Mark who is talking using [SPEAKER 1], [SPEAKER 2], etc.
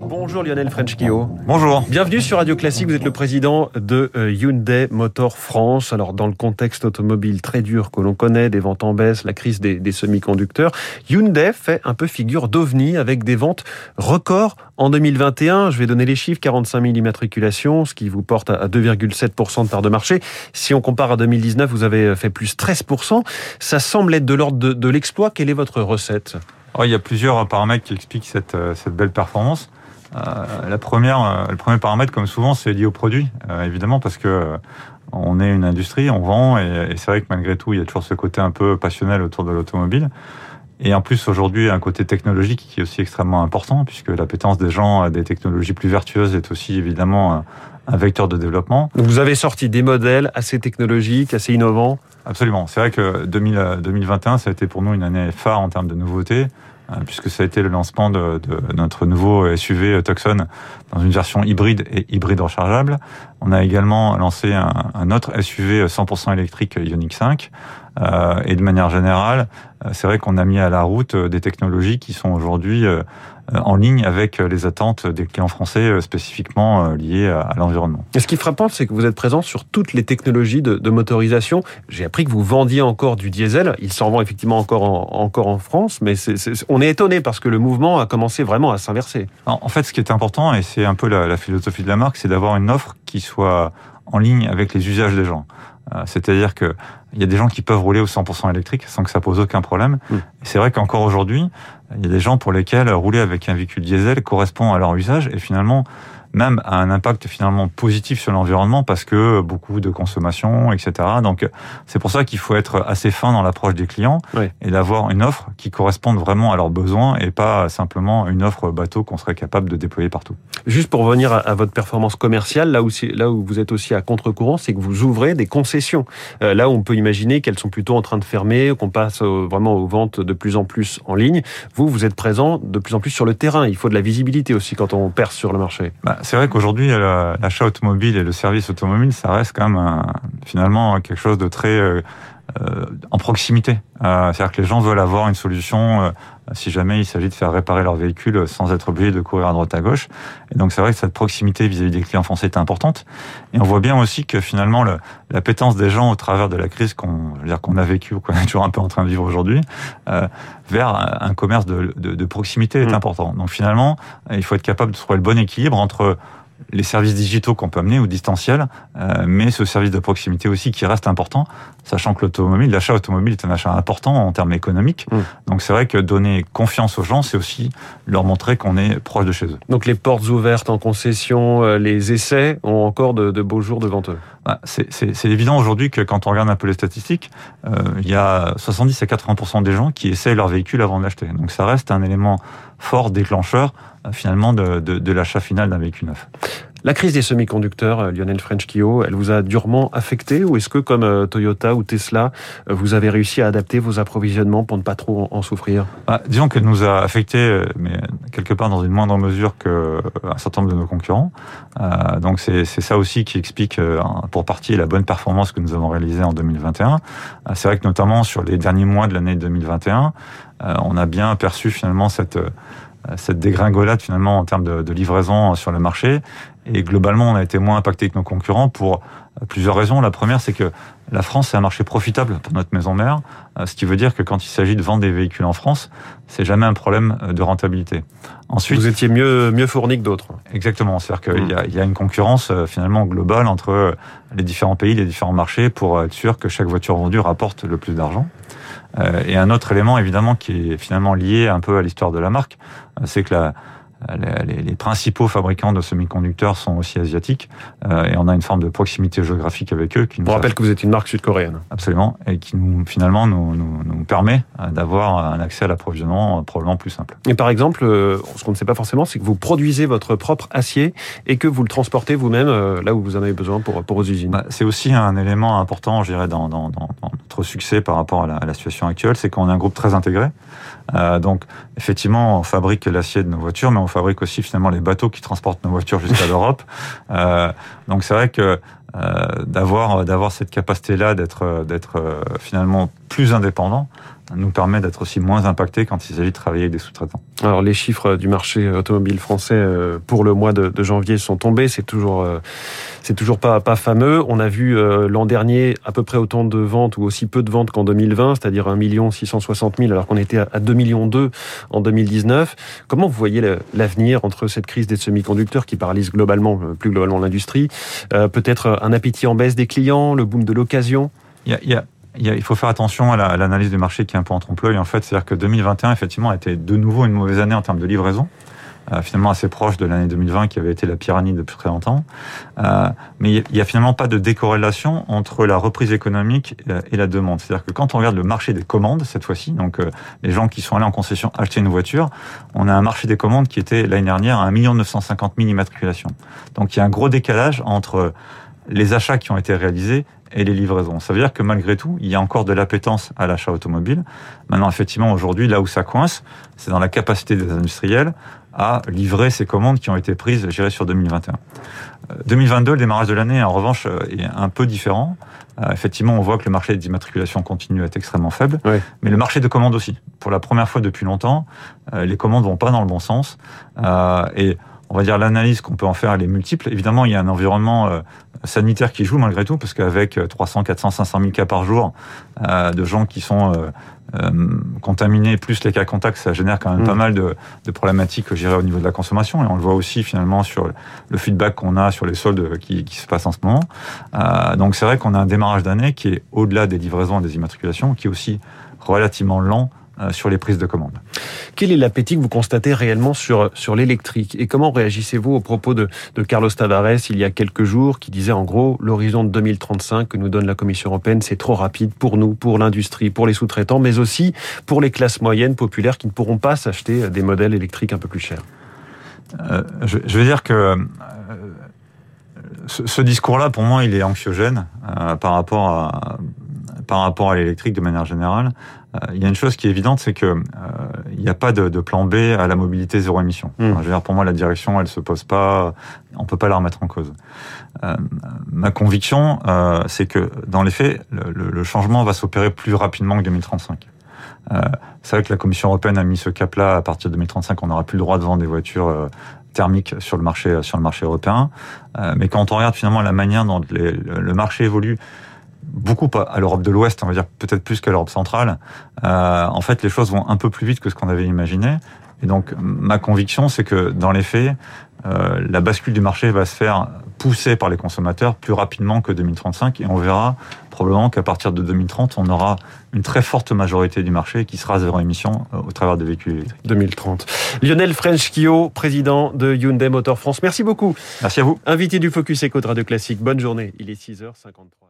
[SPEAKER 1] Bonjour Lionel Frenchkio.
[SPEAKER 2] Bonjour.
[SPEAKER 1] Bienvenue sur Radio Classique. Vous êtes le président de euh, Hyundai Motor France. Alors, dans le contexte automobile très dur que l'on connaît, des ventes en baisse, la crise des, des semi-conducteurs, Hyundai fait un peu figure d'ovni avec des ventes records en 2021. Je vais donner les chiffres 45 000 immatriculations, ce qui vous porte à 2,7% de part de marché. Si on compare à 2019, vous avez fait plus 13%. Ça semble être de l'ordre de, de l'exploit. Quelle est votre recette?
[SPEAKER 2] Oh, Il y a plusieurs paramètres qui expliquent cette, euh, cette belle performance. Euh, la première, euh, le premier paramètre, comme souvent, c'est lié au produit, euh, évidemment, parce que on est une industrie, on vend, et, et c'est vrai que malgré tout, il y a toujours ce côté un peu passionnel autour de l'automobile. Et en plus, aujourd'hui, un côté technologique qui est aussi extrêmement important, puisque l'appétence des gens à des technologies plus vertueuses est aussi évidemment un vecteur de développement.
[SPEAKER 1] Donc vous avez sorti des modèles assez technologiques, assez innovants.
[SPEAKER 2] Absolument. C'est vrai que 2000, 2021, ça a été pour nous une année phare en termes de nouveautés. Euh, puisque ça a été le lancement de, de notre nouveau SUV Tucson dans une version hybride et hybride rechargeable. On a également lancé un, un autre SUV 100% électrique Ioniq 5. Euh, et de manière générale, euh, c'est vrai qu'on a mis à la route des technologies qui sont aujourd'hui en ligne avec les attentes des clients français spécifiquement liées à, l'environnement.
[SPEAKER 1] Et ce qui est frappant, c'est que vous êtes présent sur toutes les technologies de, de motorisation. J'ai appris que vous vendiez encore du diesel. Il s'en vend effectivement encore en, encore en France, mais on est étonné parce que le mouvement a commencé vraiment à s'inverser.
[SPEAKER 2] En fait, ce qui est important, et c'est un peu la, la philosophie de la marque, c'est d'avoir une offre qui soit en ligne avec les usages des gens. C'est-à-dire que il y a des gens qui peuvent rouler au 100% électrique sans que ça pose aucun problème. Mmh. C'est vrai qu'encore aujourd'hui, il y a des gens pour lesquels rouler avec un véhicule diesel correspond à leur usage et finalement même a un impact finalement positif sur l'environnement parce que beaucoup de consommation, etc. Donc c'est pour ça qu'il faut être assez fin dans l'approche des clients oui. et d'avoir une offre qui corresponde vraiment à leurs besoins et pas simplement une offre bateau qu'on serait capable de déployer partout.
[SPEAKER 1] Juste pour revenir à, votre performance commerciale, là où, là où vous êtes aussi à contre-courant, c'est que vous ouvrez des concessions. Euh, là où on peut imaginer qu'elles sont plutôt en train de fermer, qu'on passe vraiment aux ventes de plus en plus en ligne. Vous, vous êtes présent de plus en plus sur le terrain. Il faut de la visibilité aussi quand on perce sur le marché.
[SPEAKER 2] Bah, c'est vrai qu'aujourd'hui, l'achat automobile et le service automobile, ça reste quand même finalement quelque chose de très euh, en proximité. Euh, C'est-à-dire que les gens veulent avoir une solution euh, si jamais il s'agit de faire réparer leur véhicule sans être obligé de courir à droite à gauche. Et donc c'est vrai que cette proximité vis-à-vis -vis des clients français est importante. Et on voit bien aussi que finalement le, la pétence des gens au travers de la crise qu'on qu'on a vécu ou qu'on est toujours un peu en train de vivre aujourd'hui, euh, vers un commerce de, de, de proximité est mmh. important. Donc finalement, il faut être capable de trouver le bon équilibre entre les services digitaux qu'on peut amener ou distanciels, euh, mais ce service de proximité aussi qui reste important, sachant que l'automobile, l'achat automobile est un achat important en termes économiques. Mmh. Donc c'est vrai que donner confiance aux gens, c'est aussi leur montrer qu'on est proche de chez eux.
[SPEAKER 1] Donc les portes ouvertes en concession, euh, les essais ont encore de, de beaux jours devant eux.
[SPEAKER 2] Bah, c'est évident aujourd'hui que quand on regarde un peu les statistiques, euh, il y a 70 à 80% des gens qui essaient leur véhicule avant de l'acheter. Donc ça reste un élément fort déclencheur finalement de, de, de l'achat final d'un véhicule neuf.
[SPEAKER 1] La crise des semi-conducteurs, euh, Lionel French-Kio, elle vous a durement affecté ou est-ce que, comme euh, Toyota ou Tesla, euh, vous avez réussi à adapter vos approvisionnements pour ne pas trop en souffrir?
[SPEAKER 2] Bah, Disons qu'elle nous a affecté, mais quelque part dans une moindre mesure qu'un certain nombre de nos concurrents. Donc c'est ça aussi qui explique pour partie la bonne performance que nous avons réalisée en 2021. C'est vrai que notamment sur les derniers mois de l'année 2021, on a bien perçu finalement cette cette dégringolade finalement en termes de, de, livraison sur le marché. Et globalement, on a été moins impacté que nos concurrents pour plusieurs raisons. La première, c'est que la France, c'est un marché profitable pour notre maison mère, ce qui veut dire que quand il s'agit de vendre des véhicules en France, c'est jamais un problème de rentabilité.
[SPEAKER 1] Ensuite, vous étiez mieux mieux fourni que d'autres.
[SPEAKER 2] Exactement, c'est-à-dire qu'il mmh. y, y, a une concurrence finalement globale entre les différents pays, les différents marchés, pour être sûr que chaque voiture vendue rapporte le plus d'argent. Euh, et un autre élément, évidemment, qui est finalement lié un peu à l'histoire de la marque, euh, c'est que la, les, les, principaux fabricants de semi-conducteurs sont aussi asiatiques euh, et on a une forme de proximité géographique avec eux.
[SPEAKER 1] Qui nous on rappelle que vous êtes une marque sud-coréenne.
[SPEAKER 2] Absolument, et qui nous, finalement nous, nous, nous permet d'avoir un accès à l'approvisionnement probablement plus simple.
[SPEAKER 1] Et par exemple, ce qu'on ne sait pas forcément, c'est que vous produisez votre propre acier et que vous le transportez vous-même là où vous en avez besoin pour, pour vos usines.
[SPEAKER 2] Bah, c'est aussi un élément important, je dirais, dans, dans, dans, dans notre succès par rapport à la, à la situation actuelle, c'est qu'on est un groupe très intégré. Euh, donc, effectivement, on fabrique l'acier de nos voitures, mais on fabrique aussi finalement les bateaux qui transportent nos voitures jusqu'à l'Europe. Euh, donc, c'est vrai que euh, d'avoir d'avoir cette capacité-là d'être d'être finalement plus indépendant, nous permet d'être aussi moins impacté quand il s'agit de travailler avec des sous-traitants.
[SPEAKER 1] Alors les chiffres du marché automobile français euh, pour le mois de, janvier sont tombés, c'est toujours euh, c'est toujours pas pas fameux. On a vu euh, l'an dernier à peu près autant de ventes ou aussi peu de ventes qu'en 2020, c'est-à-dire 1 660 000 alors qu'on était à 2 millions 2 en 2019. Comment vous voyez l'avenir entre cette crise des semi-conducteurs qui paralyse globalement plus globalement l'industrie, peut-être un appétit en baisse des clients, le boom de l'occasion?
[SPEAKER 2] Il y a il faut faire attention à l'analyse du marché qui est un peu en trompe-l'œil. En fait, c'est-à-dire que 2021, effectivement, a été de nouveau une mauvaise année en termes de livraison. Euh, finalement assez proche de l'année 2020 qui avait été la année depuis très longtemps. Euh, mais il n'y a finalement pas de décorrélation entre la reprise économique euh, et la demande. C'est-à-dire que quand on regarde le marché des commandes cette fois-ci, donc les gens qui sont allés en concession acheter une voiture, on a un marché des commandes qui était l'année dernière à 1 950 000 immatriculations. Donc il y a un gros décalage entre les achats qui ont été réalisés et les livraisons. Ça veut dire que malgré tout, il y a encore de l'appétence à l'achat automobile. Maintenant, effectivement, aujourd'hui, là où ça coince, c'est dans la capacité des industriels à livrer ces commandes qui ont été prises, je dirais, sur 2021. 2022, euh, le démarrage de l'année, en revanche, euh, est un peu différent. Euh, effectivement, on voit que le marché des immatriculations continue à être extrêmement faible, mais le marché de commandes aussi. Pour la première fois depuis longtemps, les commandes vont pas dans le bon sens. et on va dire l'analyse qu'on peut en faire, elle est multiple. Évidemment, il y a un environnement sanitaire qui joue malgré tout, parce qu'avec 300, 400, 500 000 cas par jour euh, de gens qui sont euh, contaminés, plus les cas contacts, ça génère quand même pas mm. mal de, de problématiques, je au niveau de la consommation. Et on le voit aussi finalement sur le feedback qu'on a sur les soldes qui, qui se passent en ce moment. donc c'est vrai qu'on a un démarrage d'année qui est au-delà des livraisons et des immatriculations, qui est aussi relativement lent euh, sur les prises de commande.
[SPEAKER 1] Quel est l'appétit que vous constatez réellement sur, sur l'électrique Et comment réagissez-vous au propos de, de, Carlos Tavares il y a quelques jours qui disait en gros l'horizon de 2035 que nous donne la Commission européenne c'est trop rapide pour nous, pour l'industrie, pour les sous-traitants, mais aussi pour les classes moyennes populaires qui ne pourront pas s'acheter des modèles électriques un peu plus chers
[SPEAKER 2] euh, je, je, veux dire que euh, ce, ce discours-là, pour moi, il est anxiogène euh, par rapport à par rapport à l'électrique de manière générale. Euh, il y a une chose qui est évidente, c'est que euh, il n'y a pas de, de, plan B à la mobilité zéro émission. Mmh. je veux dire, pour moi, la direction, elle se pose pas, on peut pas la remettre en cause. Euh, ma conviction, euh, c'est que dans les faits, le, le changement va s'opérer plus rapidement que 2035. Euh, c'est vrai que la Commission européenne a mis ce cap-là. À partir de 2035, on n'aura plus le droit de vendre des voitures thermiques sur le marché sur le marché européen. mais quand on regarde finalement la manière dont les, le marché évolue, beaucoup à l'Europe de l'Ouest, on va dire peut-être plus qu'à l'Europe centrale, euh, en fait, les choses vont un peu plus vite que ce qu'on avait imaginé. Et donc, ma conviction, c'est que dans les faits, euh, la bascule du marché va se faire pousser par les consommateurs plus rapidement que 2035 et on verra probablement qu'à partir de 2030, on aura une très forte majorité du marché qui sera zéro émission euh, au travers des véhicules électriques.
[SPEAKER 1] 2030. Lionel French-Kio, président de Hyundai Motor France. Merci beaucoup.
[SPEAKER 2] Merci à vous.
[SPEAKER 1] Invité du Focus Eco de Radio Classique. Bonne journée. Il est 6h53.